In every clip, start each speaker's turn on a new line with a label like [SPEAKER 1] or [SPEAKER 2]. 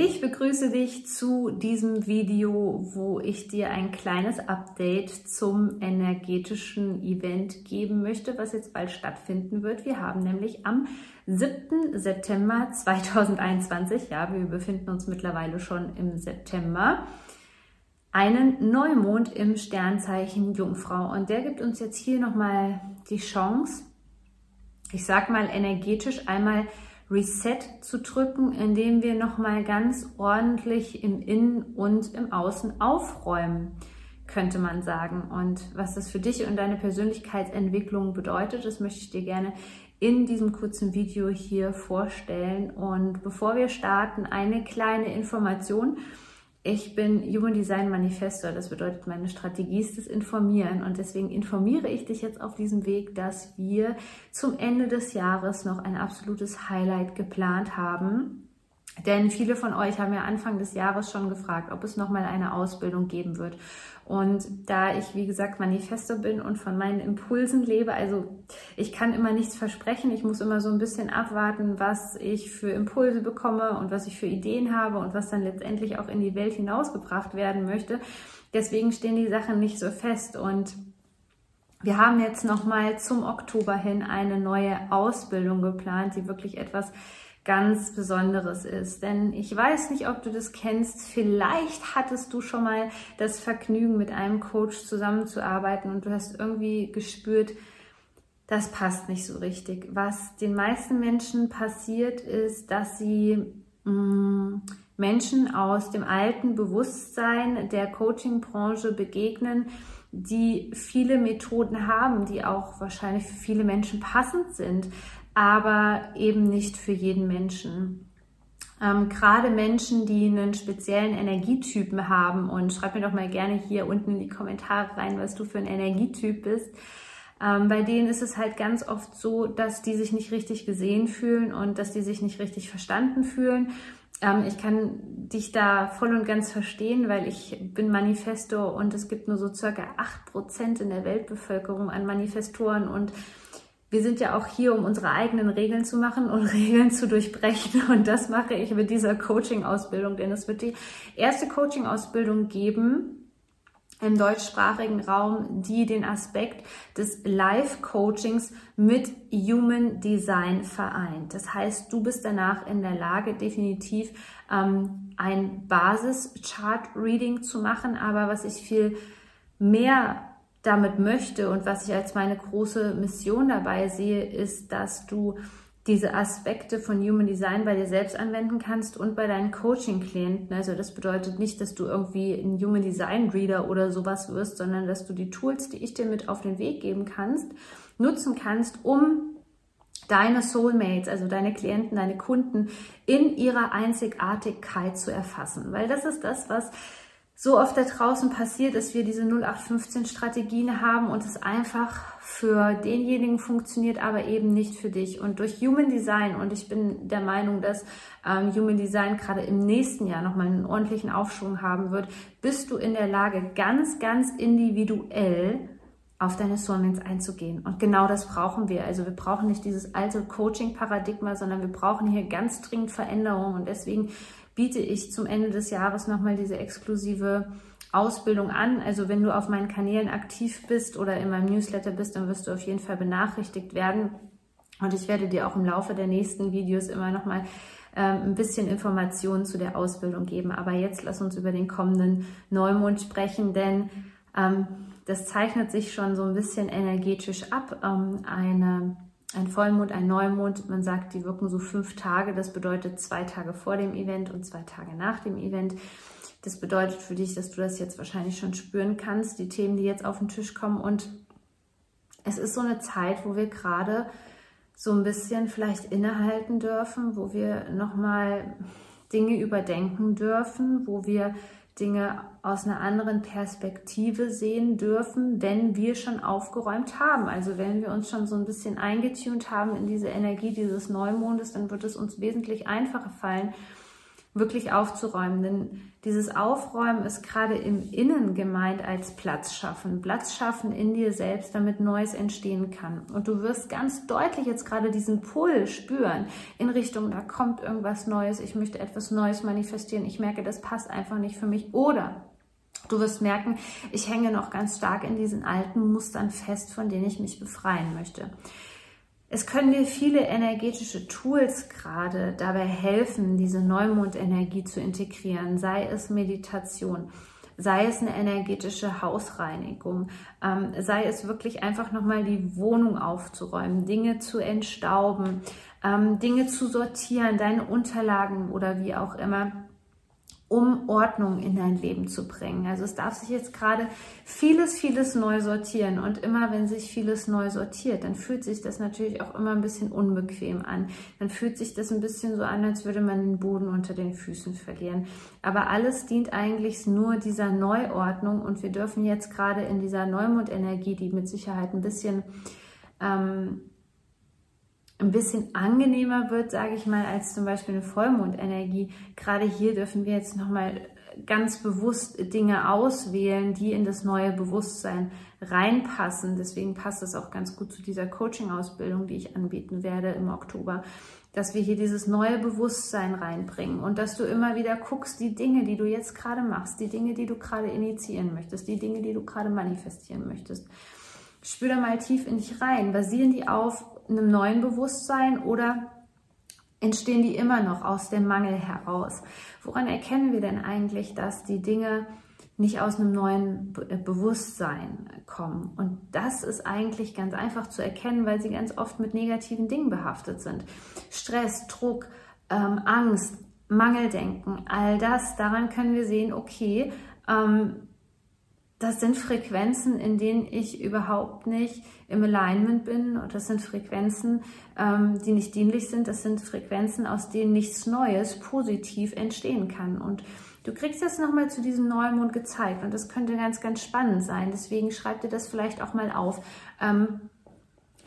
[SPEAKER 1] Ich begrüße dich zu diesem Video, wo ich dir ein kleines Update zum energetischen Event geben möchte, was jetzt bald stattfinden wird. Wir haben nämlich am 7. September 2021, ja, wir befinden uns mittlerweile schon im September, einen Neumond im Sternzeichen Jungfrau. Und der gibt uns jetzt hier nochmal die Chance, ich sag mal energetisch einmal Reset zu drücken, indem wir nochmal ganz ordentlich im Innen und im Außen aufräumen, könnte man sagen. Und was das für dich und deine Persönlichkeitsentwicklung bedeutet, das möchte ich dir gerne in diesem kurzen Video hier vorstellen. Und bevor wir starten, eine kleine Information. Ich bin Human Design Manifestor, das bedeutet, meine Strategie ist das Informieren. Und deswegen informiere ich dich jetzt auf diesem Weg, dass wir zum Ende des Jahres noch ein absolutes Highlight geplant haben denn viele von euch haben ja Anfang des Jahres schon gefragt, ob es nochmal eine Ausbildung geben wird. Und da ich, wie gesagt, Manifesto bin und von meinen Impulsen lebe, also ich kann immer nichts versprechen. Ich muss immer so ein bisschen abwarten, was ich für Impulse bekomme und was ich für Ideen habe und was dann letztendlich auch in die Welt hinausgebracht werden möchte. Deswegen stehen die Sachen nicht so fest und wir haben jetzt nochmal zum Oktober hin eine neue Ausbildung geplant, die wirklich etwas ganz Besonderes ist. Denn ich weiß nicht, ob du das kennst. Vielleicht hattest du schon mal das Vergnügen, mit einem Coach zusammenzuarbeiten und du hast irgendwie gespürt, das passt nicht so richtig. Was den meisten Menschen passiert, ist, dass sie mh, mm, Menschen aus dem alten Bewusstsein der Coaching-Branche begegnen, die viele Methoden haben, die auch wahrscheinlich für viele Menschen passend sind, aber eben nicht für jeden Menschen. Ähm, gerade Menschen, die einen speziellen Energietypen haben und schreib mir doch mal gerne hier unten in die Kommentare rein, was du für ein Energietyp bist. Ähm, bei denen ist es halt ganz oft so, dass die sich nicht richtig gesehen fühlen und dass die sich nicht richtig verstanden fühlen. Ähm, ich kann dich da voll und ganz verstehen, weil ich bin Manifesto und es gibt nur so circa acht Prozent in der Weltbevölkerung an Manifestoren und wir sind ja auch hier, um unsere eigenen Regeln zu machen und Regeln zu durchbrechen. Und das mache ich mit dieser Coaching-Ausbildung, denn es wird die erste Coaching-Ausbildung geben im deutschsprachigen Raum, die den Aspekt des Live-Coachings mit Human Design vereint. Das heißt, du bist danach in der Lage, definitiv ähm, ein Basis-Chart-Reading zu machen. Aber was ich viel mehr damit möchte und was ich als meine große Mission dabei sehe, ist, dass du diese Aspekte von Human Design bei dir selbst anwenden kannst und bei deinen Coaching-Klienten. Also das bedeutet nicht, dass du irgendwie ein Human Design Reader oder sowas wirst, sondern dass du die Tools, die ich dir mit auf den Weg geben kannst, nutzen kannst, um deine Soulmates, also deine Klienten, deine Kunden in ihrer Einzigartigkeit zu erfassen. Weil das ist das, was so oft da draußen passiert, dass wir diese 0815 Strategien haben und es einfach für denjenigen funktioniert, aber eben nicht für dich. Und durch Human Design, und ich bin der Meinung, dass ähm, Human Design gerade im nächsten Jahr nochmal einen ordentlichen Aufschwung haben wird, bist du in der Lage, ganz, ganz individuell auf deine Soulmates einzugehen. Und genau das brauchen wir. Also wir brauchen nicht dieses alte Coaching-Paradigma, sondern wir brauchen hier ganz dringend Veränderungen. Und deswegen biete ich zum Ende des Jahres nochmal diese exklusive Ausbildung an. Also wenn du auf meinen Kanälen aktiv bist oder in meinem Newsletter bist, dann wirst du auf jeden Fall benachrichtigt werden. Und ich werde dir auch im Laufe der nächsten Videos immer nochmal ähm, ein bisschen Informationen zu der Ausbildung geben. Aber jetzt lass uns über den kommenden Neumond sprechen, denn ähm, das zeichnet sich schon so ein bisschen energetisch ab. Ähm, eine ein Vollmond, ein Neumond, man sagt, die wirken so fünf Tage. Das bedeutet zwei Tage vor dem Event und zwei Tage nach dem Event. Das bedeutet für dich, dass du das jetzt wahrscheinlich schon spüren kannst, die Themen, die jetzt auf den Tisch kommen. Und es ist so eine Zeit, wo wir gerade so ein bisschen vielleicht innehalten dürfen, wo wir nochmal Dinge überdenken dürfen, wo wir Dinge aus einer anderen Perspektive sehen dürfen, wenn wir schon aufgeräumt haben. Also wenn wir uns schon so ein bisschen eingetunt haben in diese Energie dieses Neumondes, dann wird es uns wesentlich einfacher fallen, wirklich aufzuräumen. Denn dieses Aufräumen ist gerade im Innen gemeint als Platz schaffen. Platz schaffen in dir selbst, damit Neues entstehen kann. Und du wirst ganz deutlich jetzt gerade diesen Pull spüren in Richtung, da kommt irgendwas Neues, ich möchte etwas Neues manifestieren. Ich merke, das passt einfach nicht für mich. Oder Du wirst merken, ich hänge noch ganz stark in diesen alten Mustern fest, von denen ich mich befreien möchte. Es können dir viele energetische Tools gerade dabei helfen, diese Neumondenergie zu integrieren, sei es Meditation, sei es eine energetische Hausreinigung, ähm, sei es wirklich einfach nochmal die Wohnung aufzuräumen, Dinge zu entstauben, ähm, Dinge zu sortieren, deine Unterlagen oder wie auch immer um Ordnung in dein Leben zu bringen. Also es darf sich jetzt gerade vieles, vieles neu sortieren. Und immer wenn sich vieles neu sortiert, dann fühlt sich das natürlich auch immer ein bisschen unbequem an. Dann fühlt sich das ein bisschen so an, als würde man den Boden unter den Füßen verlieren. Aber alles dient eigentlich nur dieser Neuordnung. Und wir dürfen jetzt gerade in dieser Neumondenergie, die mit Sicherheit ein bisschen ähm, ein bisschen angenehmer wird, sage ich mal, als zum Beispiel eine Vollmondenergie. Gerade hier dürfen wir jetzt nochmal ganz bewusst Dinge auswählen, die in das neue Bewusstsein reinpassen. Deswegen passt es auch ganz gut zu dieser Coaching-Ausbildung, die ich anbieten werde im Oktober, dass wir hier dieses neue Bewusstsein reinbringen und dass du immer wieder guckst, die Dinge, die du jetzt gerade machst, die Dinge, die du gerade initiieren möchtest, die Dinge, die du gerade manifestieren möchtest. Spür da mal tief in dich rein. Basieren die auf einem neuen Bewusstsein oder entstehen die immer noch aus dem Mangel heraus? Woran erkennen wir denn eigentlich, dass die Dinge nicht aus einem neuen äh, Bewusstsein kommen? Und das ist eigentlich ganz einfach zu erkennen, weil sie ganz oft mit negativen Dingen behaftet sind. Stress, Druck, ähm, Angst, Mangeldenken, all das, daran können wir sehen, okay, ähm, das sind Frequenzen, in denen ich überhaupt nicht im Alignment bin. Und das sind Frequenzen, ähm, die nicht dienlich sind. Das sind Frequenzen, aus denen nichts Neues positiv entstehen kann. Und du kriegst das nochmal zu diesem Neumond gezeigt. Und das könnte ganz, ganz spannend sein. Deswegen schreib dir das vielleicht auch mal auf. Ähm,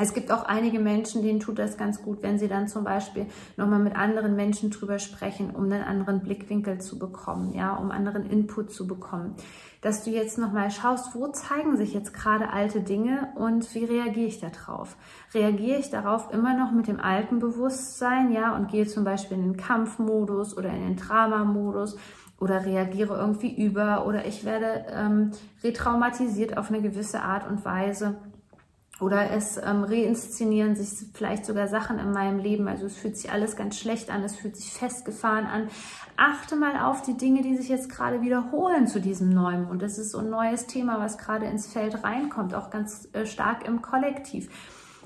[SPEAKER 1] es gibt auch einige Menschen, denen tut das ganz gut, wenn sie dann zum Beispiel nochmal mit anderen Menschen drüber sprechen, um einen anderen Blickwinkel zu bekommen, ja, um anderen Input zu bekommen. Dass du jetzt nochmal schaust, wo zeigen sich jetzt gerade alte Dinge und wie reagiere ich darauf? Reagiere ich darauf immer noch mit dem alten Bewusstsein, ja, und gehe zum Beispiel in den Kampfmodus oder in den Drama-Modus oder reagiere irgendwie über oder ich werde ähm, retraumatisiert auf eine gewisse Art und Weise oder es ähm, reinszenieren sich vielleicht sogar Sachen in meinem Leben. Also es fühlt sich alles ganz schlecht an, es fühlt sich festgefahren an. Achte mal auf die Dinge, die sich jetzt gerade wiederholen zu diesem Neuen. Und das ist so ein neues Thema, was gerade ins Feld reinkommt, auch ganz äh, stark im Kollektiv.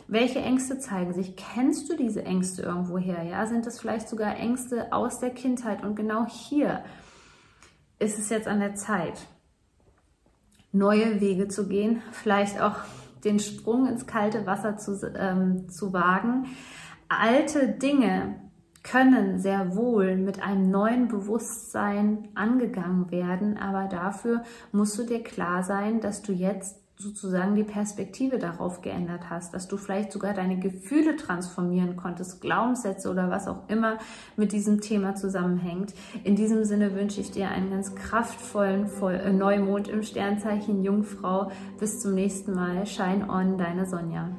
[SPEAKER 1] Welche Ängste zeigen sich? Kennst du diese Ängste irgendwoher? Ja, sind das vielleicht sogar Ängste aus der Kindheit? Und genau hier ist es jetzt an der Zeit, neue Wege zu gehen, vielleicht auch den Sprung ins kalte Wasser zu, ähm, zu wagen. Alte Dinge können sehr wohl mit einem neuen Bewusstsein angegangen werden, aber dafür musst du dir klar sein, dass du jetzt sozusagen die Perspektive darauf geändert hast, dass du vielleicht sogar deine Gefühle transformieren konntest, Glaubenssätze oder was auch immer mit diesem Thema zusammenhängt. In diesem Sinne wünsche ich dir einen ganz kraftvollen äh, Neumond im Sternzeichen Jungfrau. Bis zum nächsten Mal. Shine on, deine Sonja.